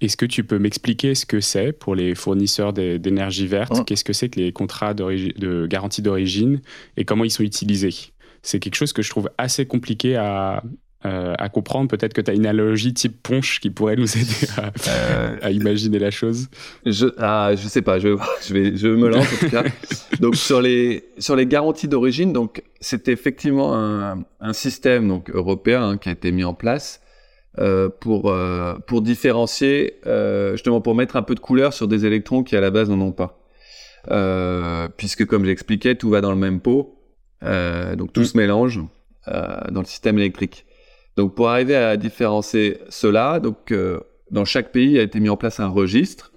Est-ce que tu peux m'expliquer ce que c'est pour les fournisseurs d'énergie verte? Oh. Qu'est-ce que c'est que les contrats de garantie d'origine? Et comment ils sont utilisés? C'est quelque chose que je trouve assez compliqué à, euh, à comprendre. Peut-être que tu as une analogie type ponche qui pourrait nous aider à, euh, imaginer la chose. Je, ah, je sais pas, je, je, vais, je me lance en tout cas. donc sur les, sur les garanties d'origine, donc c'est effectivement un, un, système donc européen hein, qui a été mis en place euh, pour euh, pour différencier euh, justement pour mettre un peu de couleur sur des électrons qui à la base n'en ont pas. puisque comme j'expliquais, tout va dans le même pot, donc tout mm. se mélange dans le système électrique. Donc pour arriver à différencier cela, donc dans chaque pays a été mis en place un registre.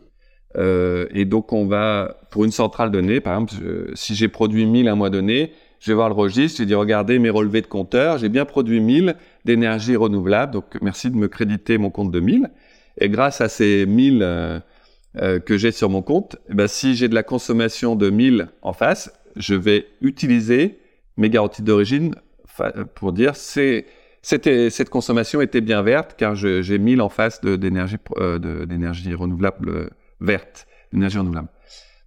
Et donc on va, pour une centrale donnée, par exemple, si j'ai produit 1000 un mois donné, je vais voir le registre, je vais dire regardez mes relevés de compteur, j'ai bien produit 1000 d'énergie renouvelable, donc merci de me créditer mon compte de 1000. Et grâce à ces 1000 euh, euh, que j'ai sur mon compte, eh ben, si j'ai de la consommation de 1000 en face, je vais utiliser mes garanties d'origine pour dire c'est cette consommation était bien verte car j'ai mis en face d'énergie euh, renouvelable verte, d'énergie renouvelable.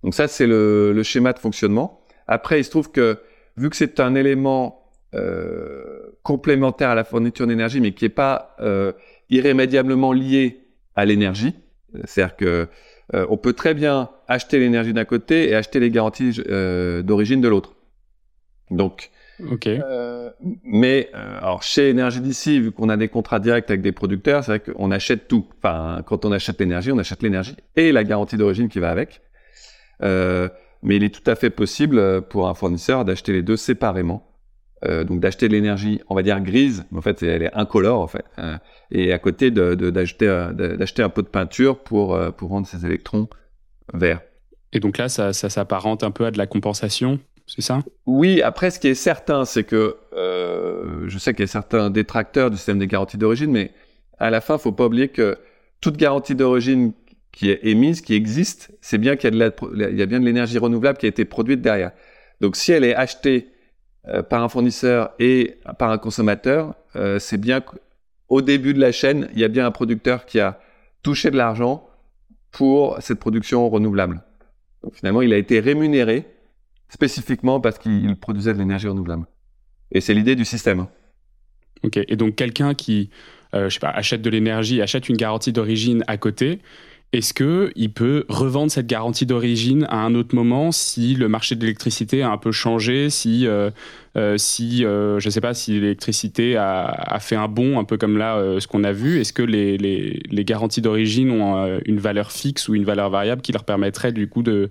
Donc ça c'est le, schéma de fonctionnement. Après il se trouve que vu que c'est un élément euh, complémentaire à la fourniture d'énergie mais qui n'est pas euh, irrémédiablement lié à l'énergie, c'est-à-dire que euh, on peut très bien acheter l'énergie d'un côté et acheter les garanties d'origine de l'autre. Donc Ok. Euh, mais euh, alors chez Énergie d'ici, vu qu'on a des contrats directs avec des producteurs, c'est vrai qu'on achète tout. Enfin, quand on achète l'énergie, on achète l'énergie et la garantie d'origine qui va avec. Euh, mais il est tout à fait possible pour un fournisseur d'acheter les deux séparément. Euh, donc d'acheter de l'énergie, on va dire grise, mais en fait elle est incolore en fait, euh, et à côté d'acheter de, d'acheter un peu de peinture pour pour rendre ces électrons verts. Et donc là, ça, ça s'apparente un peu à de la compensation c'est ça? Oui, après, ce qui est certain, c'est que euh, je sais qu'il y a certains détracteurs du système des garanties d'origine, mais à la fin, il faut pas oublier que toute garantie d'origine qui est émise, qui existe, c'est bien qu'il y, a bien de l'énergie renouvelable qui a été produite derrière. Donc, si elle est achetée euh, par un fournisseur et par un consommateur, euh, c'est bien qu'au début de la chaîne, il y a bien un producteur qui a touché de l'argent pour cette production renouvelable. Donc, finalement, il a été rémunéré spécifiquement parce qu'il produisait de l'énergie renouvelable. Et c'est l'idée du système. Hein. Ok, et donc quelqu'un qui, euh, je sais pas, achète de l'énergie, achète une garantie d'origine à côté, est-ce qu'il peut revendre cette garantie d'origine à un autre moment si le marché de l'électricité a un peu changé, si, euh, euh, si je ne sais pas, si l'électricité a, fait un bond, un peu comme là, ce qu'on a vu? Est-ce que les, garanties d'origine ont une valeur fixe ou une valeur variable qui leur permettrait du coup de,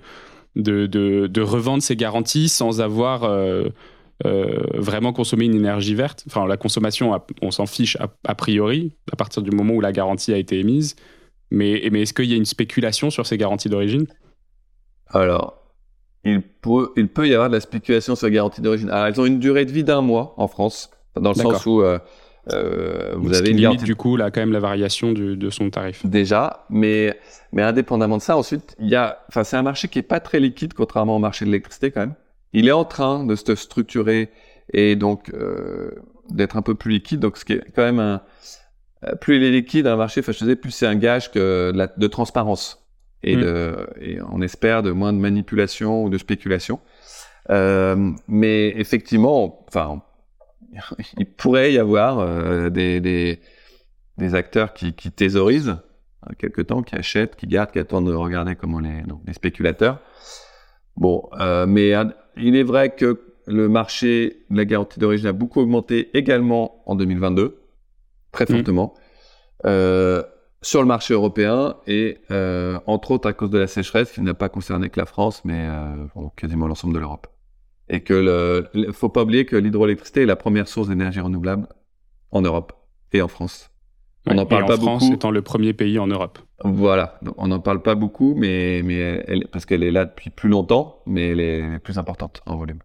revendre ces garanties sans avoir euh, euh, vraiment consommé une énergie verte? Enfin, la consommation, on s'en fiche a, priori, à partir du moment où la garantie a été émise. Mais, mais est-ce qu'il y a une spéculation sur ces garanties d'origine? Alors, il peut, il peut y avoir de la spéculation sur les garanties d'origine. Alors, elles ont une durée de vie d'un mois en France, dans le sens où euh, euh, vous avez une limite du coup là quand même la variation de son tarif. Déjà, mais mais indépendamment de ça, ensuite il y a, enfin c'est un marché qui est pas très liquide contrairement au marché de l'électricité quand même. Il est en train de se structurer et donc euh, d'être un peu plus liquide. Donc ce qui est quand même un plus il est liquide un marché, disais plus c'est un gage que de, la, de transparence et mm. de et on espère de moins de manipulation ou de spéculation. Euh, mais effectivement, enfin il pourrait y avoir euh, des, des, des, acteurs qui, qui thésaurisent euh, quelque temps, qui achètent, qui gardent, qui attendent de regarder comment les, les spéculateurs. Bon, euh, mais il est vrai que le marché de la garantie d'origine a beaucoup augmenté également en 2022, très mmh. fortement, euh, sur le marché européen et euh, entre autres à cause de la sécheresse qui n'a pas concerné que la France, mais euh, quasiment l'ensemble de l'Europe et que le, faut pas oublier que l'hydroélectricité est la première source d'énergie renouvelable en Europe et en France. On n'en parle pas France beaucoup. étant le premier pays en Europe. Voilà, on n'en parle pas beaucoup, mais, mais elle, parce qu'elle est là depuis plus longtemps, mais elle est plus importante en volume.